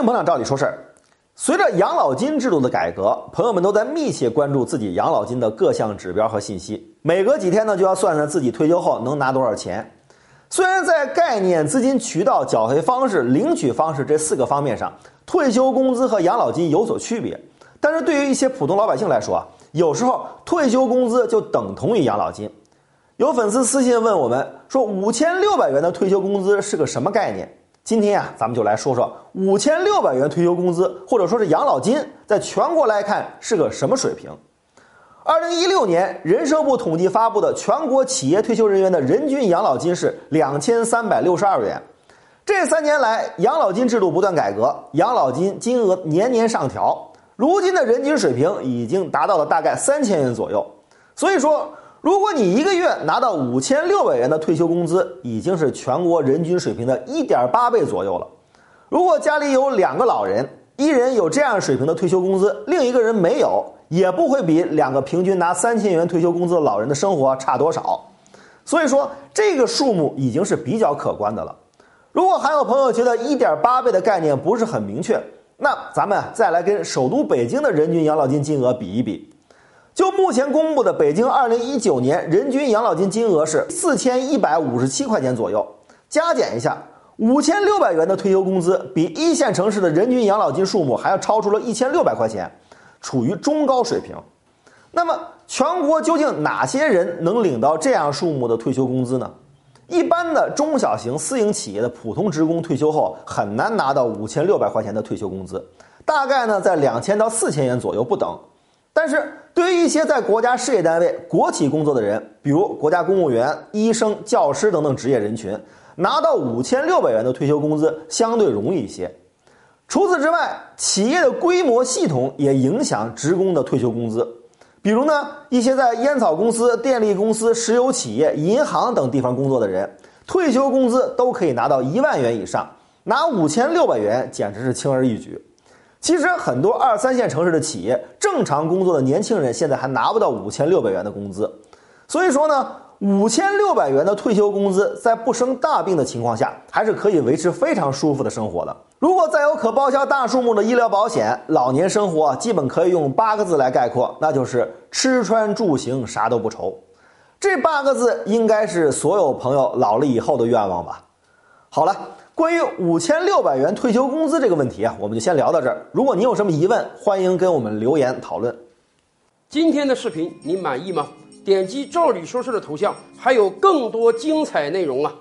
迎捧场，照理说事儿。随着养老金制度的改革，朋友们都在密切关注自己养老金的各项指标和信息。每隔几天呢，就要算算自己退休后能拿多少钱。虽然在概念、资金渠道、缴费方式、领取方式这四个方面上，退休工资和养老金有所区别，但是对于一些普通老百姓来说啊，有时候退休工资就等同于养老金。有粉丝私信问我们说：“五千六百元的退休工资是个什么概念？”今天啊，咱们就来说说五千六百元退休工资，或者说是养老金，在全国来看是个什么水平？二零一六年，人社部统计发布的全国企业退休人员的人均养老金是两千三百六十二元。这三年来，养老金制度不断改革，养老金金额年年上调，如今的人均水平已经达到了大概三千元左右。所以说。如果你一个月拿到五千六百元的退休工资，已经是全国人均水平的一点八倍左右了。如果家里有两个老人，一人有这样水平的退休工资，另一个人没有，也不会比两个平均拿三千元退休工资的老人的生活差多少。所以说，这个数目已经是比较可观的了。如果还有朋友觉得一点八倍的概念不是很明确，那咱们再来跟首都北京的人均养老金金额比一比。就目前公布的北京二零一九年人均养老金金额是四千一百五十七块钱左右，加减一下，五千六百元的退休工资比一线城市的人均养老金数目还要超出了一千六百块钱，处于中高水平。那么全国究竟哪些人能领到这样数目的退休工资呢？一般的中小型私营企业的普通职工退休后很难拿到五千六百块钱的退休工资，大概呢在两千到四千元左右不等。但是一些在国家事业单位、国企工作的人，比如国家公务员、医生、教师等等职业人群，拿到五千六百元的退休工资相对容易一些。除此之外，企业的规模系统也影响职工的退休工资。比如呢，一些在烟草公司、电力公司、石油企业、银行等地方工作的人，退休工资都可以拿到一万元以上，拿五千六百元简直是轻而易举。其实很多二三线城市的企业，正常工作的年轻人现在还拿不到五千六百元的工资，所以说呢，五千六百元的退休工资，在不生大病的情况下，还是可以维持非常舒服的生活的。如果再有可报销大数目的医疗保险，老年生活基本可以用八个字来概括，那就是吃穿住行啥都不愁。这八个字应该是所有朋友老了以后的愿望吧。好了。关于五千六百元退休工资这个问题啊，我们就先聊到这儿。如果您有什么疑问，欢迎跟我们留言讨论。今天的视频您满意吗？点击“赵理说事”的头像，还有更多精彩内容啊！